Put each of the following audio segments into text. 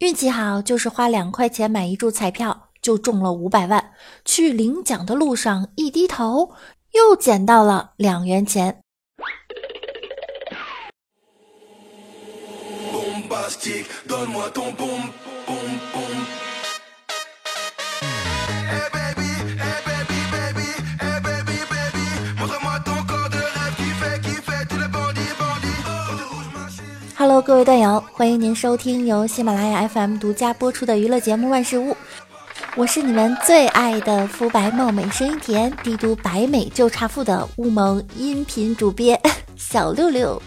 运气好就是花两块钱买一注彩票就中了五百万，去领奖的路上一低头又捡到了两元钱。各位段友，欢迎您收听由喜马拉雅 FM 独家播出的娱乐节目《万事屋》，我是你们最爱的肤白貌美、声音甜、帝都白美就差富的乌蒙音频主编 小六六。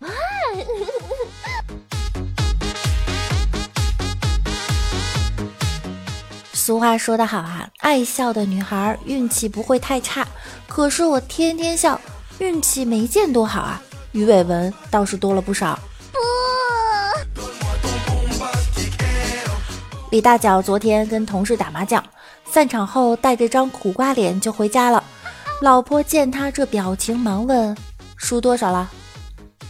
俗话说得好啊，爱笑的女孩运气不会太差。可是我天天笑，运气没见多好啊，鱼尾纹倒是多了不少。李大脚昨天跟同事打麻将，散场后带着张苦瓜脸就回家了。老婆见他这表情，忙问：“输多少了？”“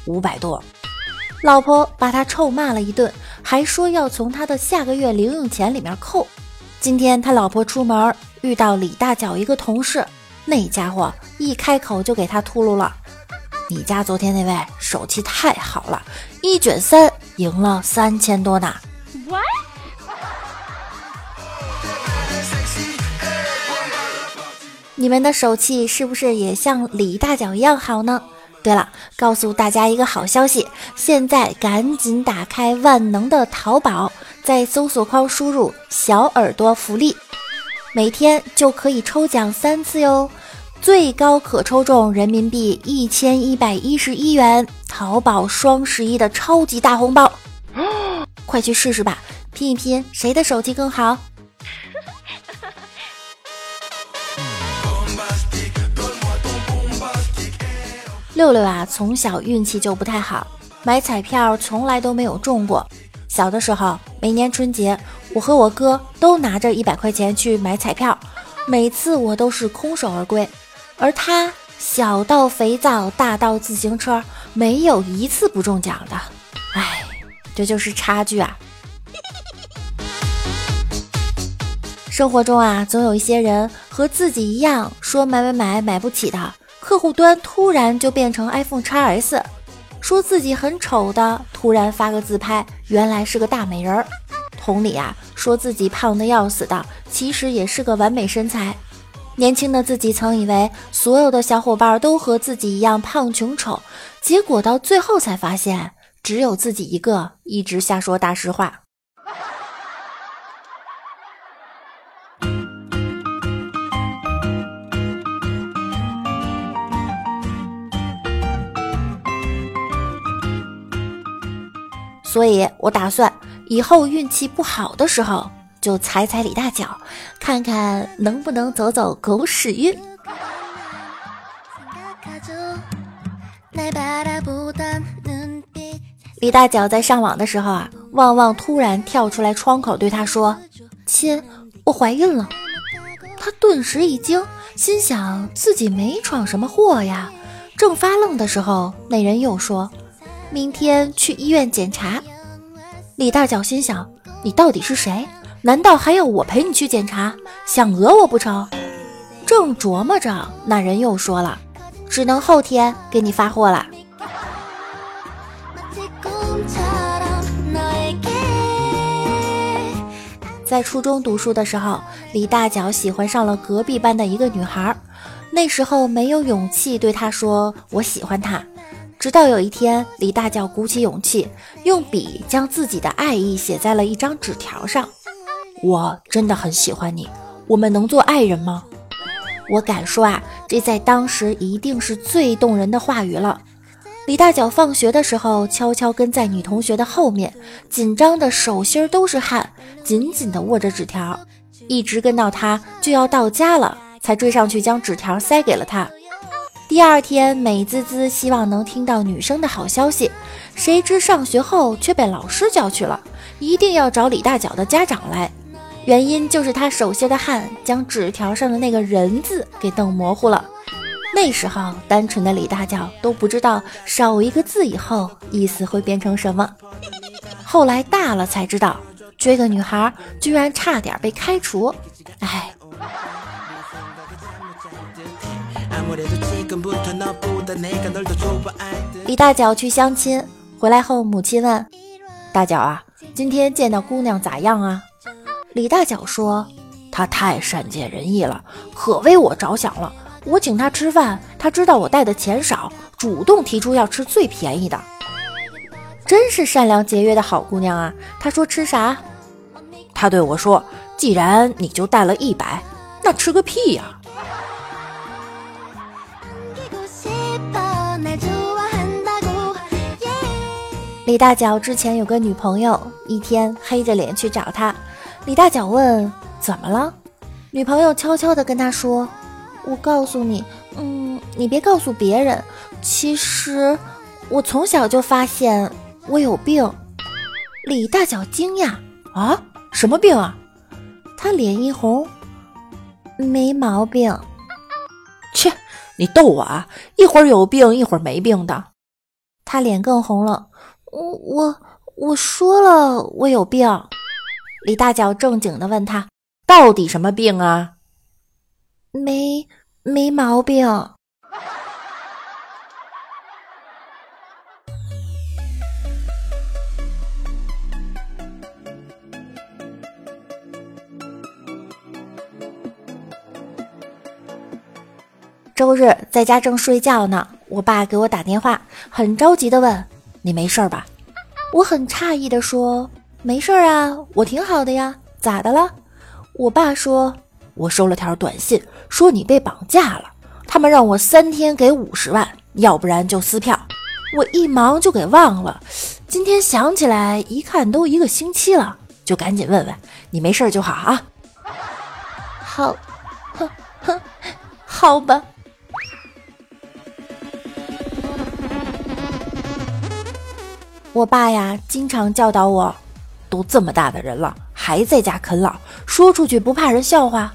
五百多。”老婆把他臭骂了一顿，还说要从他的下个月零用钱里面扣。今天他老婆出门遇到李大脚一个同事，那家伙一开口就给他秃噜了：“你家昨天那位手气太好了，一卷三赢了三千多呢。”你们的手气是不是也像李大脚一样好呢？对了，告诉大家一个好消息，现在赶紧打开万能的淘宝，在搜索框输入“小耳朵福利”，每天就可以抽奖三次哟，最高可抽中人民币一千一百一十一元，淘宝双十一的超级大红包，快去试试吧，拼一拼谁的手气更好。六六啊，从小运气就不太好，买彩票从来都没有中过。小的时候，每年春节，我和我哥都拿着一百块钱去买彩票，每次我都是空手而归。而他小到肥皂，大到自行车，没有一次不中奖的。唉，这就是差距啊！生活中啊，总有一些人和自己一样，说买买买买不起的。客户端突然就变成 iPhone XS，说自己很丑的，突然发个自拍，原来是个大美人儿。同理啊，说自己胖的要死的，其实也是个完美身材。年轻的自己曾以为所有的小伙伴都和自己一样胖穷丑，结果到最后才发现，只有自己一个一直瞎说大实话。所以我打算以后运气不好的时候就踩踩李大脚，看看能不能走走狗屎运。李大脚在上网的时候啊，旺旺突然跳出来窗口对他说：“亲，我怀孕了。”他顿时一惊，心想自己没闯什么祸呀。正发愣的时候，那人又说。明天去医院检查，李大脚心想：你到底是谁？难道还要我陪你去检查？想讹我不成？正琢磨着，那人又说了：只能后天给你发货了。在初中读书的时候，李大脚喜欢上了隔壁班的一个女孩，那时候没有勇气对她说我喜欢她。直到有一天，李大脚鼓起勇气，用笔将自己的爱意写在了一张纸条上。我真的很喜欢你，我们能做爱人吗？我敢说啊，这在当时一定是最动人的话语了。李大脚放学的时候，悄悄跟在女同学的后面，紧张的手心都是汗，紧紧地握着纸条，一直跟到她就要到家了，才追上去将纸条塞给了她。第二天，美滋滋希望能听到女生的好消息，谁知上学后却被老师叫去了，一定要找李大脚的家长来。原因就是他手心的汗将纸条上的那个人字给弄模糊了。那时候，单纯的李大脚都不知道少一个字以后意思会变成什么。后来大了才知道，追个女孩居然差点被开除，哎。李大脚去相亲，回来后母亲问：“大脚啊，今天见到姑娘咋样啊？”李大脚说：“她太善解人意了，可为我着想了。我请她吃饭，她知道我带的钱少，主动提出要吃最便宜的。真是善良节约的好姑娘啊！”她说：“吃啥？”她对我说：“既然你就带了一百，那吃个屁呀！”李大脚之前有个女朋友，一天黑着脸去找他。李大脚问：“怎么了？”女朋友悄悄地跟他说：“我告诉你，嗯，你别告诉别人。其实我从小就发现我有病。”李大脚惊讶：“啊，什么病啊？”他脸一红：“没毛病。”切，你逗我啊！一会儿有病，一会儿没病的。他脸更红了。我我我说了我有病，李大脚正经的问他，到底什么病啊？没没毛病。周日在家正睡觉呢，我爸给我打电话，很着急的问。你没事吧？我很诧异的说：“没事啊，我挺好的呀，咋的了？”我爸说：“我收了条短信，说你被绑架了，他们让我三天给五十万，要不然就撕票。我一忙就给忘了，今天想起来一看都一个星期了，就赶紧问问你没事就好啊。”好，哼哼，好吧。我爸呀，经常教导我，都这么大的人了，还在家啃老，说出去不怕人笑话。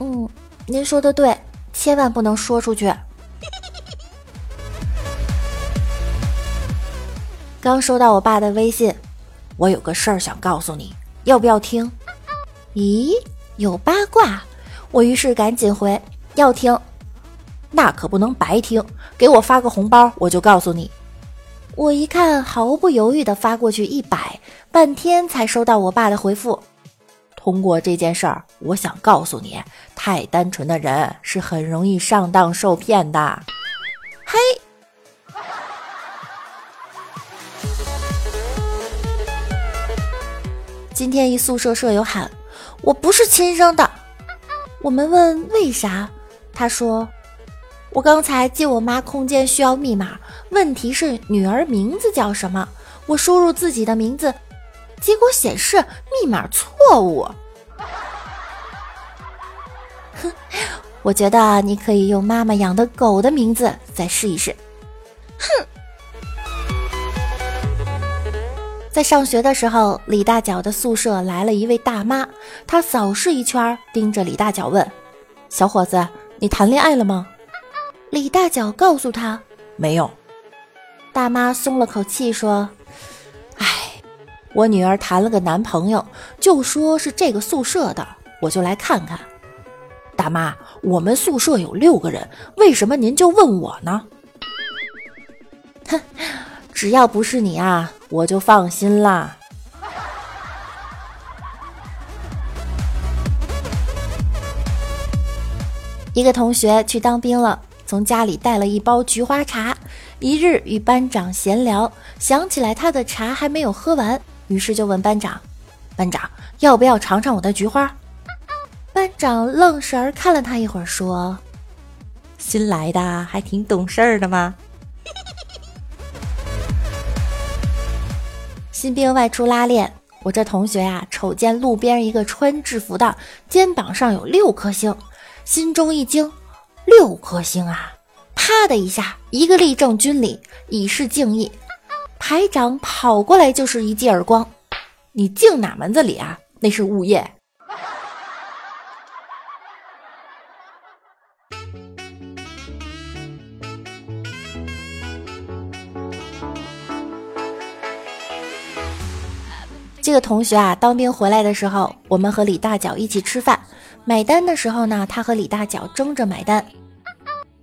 嗯，您说的对，千万不能说出去。刚收到我爸的微信，我有个事儿想告诉你，要不要听？咦，有八卦？我于是赶紧回，要听。那可不能白听，给我发个红包，我就告诉你。我一看，毫不犹豫地发过去一百，半天才收到我爸的回复。通过这件事儿，我想告诉你，太单纯的人是很容易上当受骗的。嘿，今天一宿舍舍友喊：“我不是亲生的。”我们问为啥，他说。我刚才进我妈空间需要密码，问题是女儿名字叫什么？我输入自己的名字，结果显示密码错误。哼，我觉得你可以用妈妈养的狗的名字再试一试。哼，在上学的时候，李大脚的宿舍来了一位大妈，她扫视一圈，盯着李大脚问：“小伙子，你谈恋爱了吗？”李大脚告诉他：“没有。”大妈松了口气说：“哎，我女儿谈了个男朋友，就说是这个宿舍的，我就来看看。”大妈，我们宿舍有六个人，为什么您就问我呢？哼，只要不是你啊，我就放心啦。一个同学去当兵了。从家里带了一包菊花茶，一日与班长闲聊，想起来他的茶还没有喝完，于是就问班长：“班长，要不要尝尝我的菊花？”班长愣神儿看了他一会儿，说：“新来的还挺懂事儿的嘛。”新兵外出拉练，我这同学呀，瞅见路边一个穿制服的，肩膀上有六颗星，心中一惊。六颗星啊！啪的一下，一个立正军礼，以示敬意。排长跑过来就是一记耳光：“你敬哪门子礼啊？那是物业。”这个同学啊，当兵回来的时候，我们和李大脚一起吃饭，买单的时候呢，他和李大脚争着买单。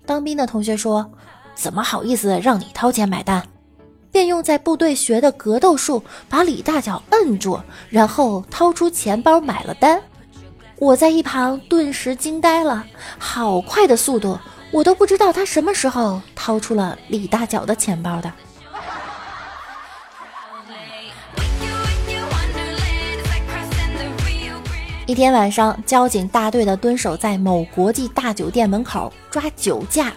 当兵的同学说：“怎么好意思让你掏钱买单？”便用在部队学的格斗术把李大脚摁住，然后掏出钱包买了单。我在一旁顿时惊呆了，好快的速度，我都不知道他什么时候掏出了李大脚的钱包的。一天晚上，交警大队的蹲守在某国际大酒店门口抓酒驾，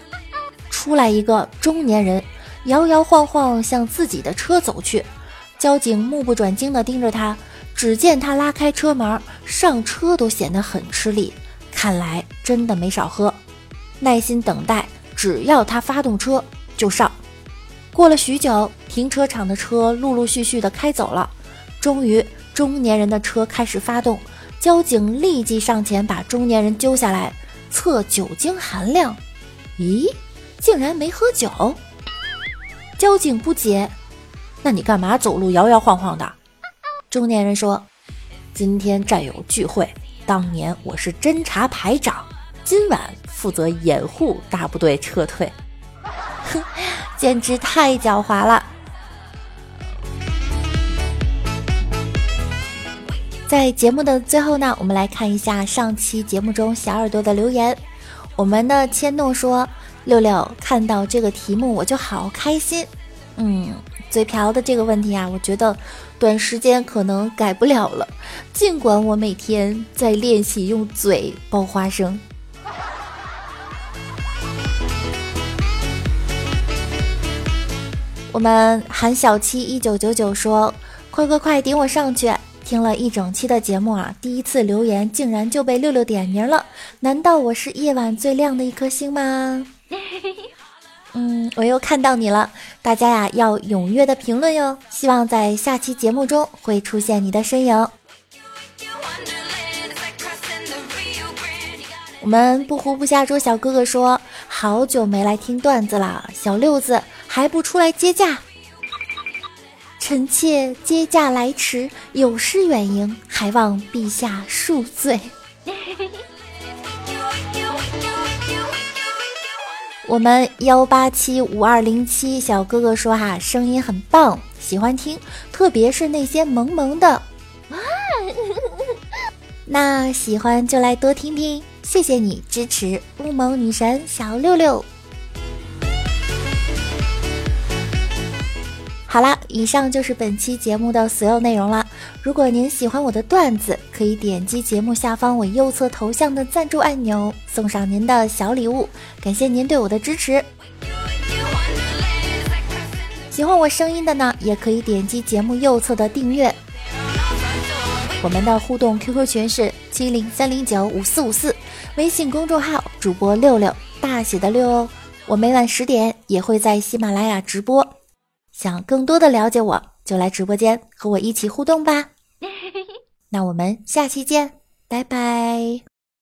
出来一个中年人，摇摇晃晃向自己的车走去。交警目不转睛地盯着他，只见他拉开车门，上车都显得很吃力，看来真的没少喝。耐心等待，只要他发动车就上。过了许久，停车场的车陆陆续续地开走了，终于，中年人的车开始发动。交警立即上前把中年人揪下来，测酒精含量。咦，竟然没喝酒！交警不解：“那你干嘛走路摇摇晃晃的？”中年人说：“今天战友聚会，当年我是侦察排长，今晚负责掩护大部队撤退。”哼，简直太狡猾了。在节目的最后呢，我们来看一下上期节目中小耳朵的留言。我们的千诺说：“六六看到这个题目我就好开心。”嗯，嘴瓢的这个问题啊，我觉得短时间可能改不了了。尽管我每天在练习用嘴剥花生。我们韩小七一九九九说：“快快快，顶我上去！”听了一整期的节目啊，第一次留言竟然就被六六点名了，难道我是夜晚最亮的一颗星吗？嗯，我又看到你了，大家呀要踊跃的评论哟，希望在下期节目中会出现你的身影。我们不胡不下桌小哥哥说，好久没来听段子了，小六子还不出来接驾？臣妾接驾来迟，有失远迎，还望陛下恕罪。我们幺八七五二零七小哥哥说哈，声音很棒，喜欢听，特别是那些萌萌的。那喜欢就来多听听，谢谢你支持乌蒙女神小六六。好啦，以上就是本期节目的所有内容了。如果您喜欢我的段子，可以点击节目下方我右侧头像的赞助按钮，送上您的小礼物，感谢您对我的支持。喜欢我声音的呢，也可以点击节目右侧的订阅。我们的互动 QQ 群是七零三零九五四五四，微信公众号主播六六大写的六哦。我每晚十点也会在喜马拉雅直播。想更多的了解我，就来直播间和我一起互动吧。那我们下期见，拜拜。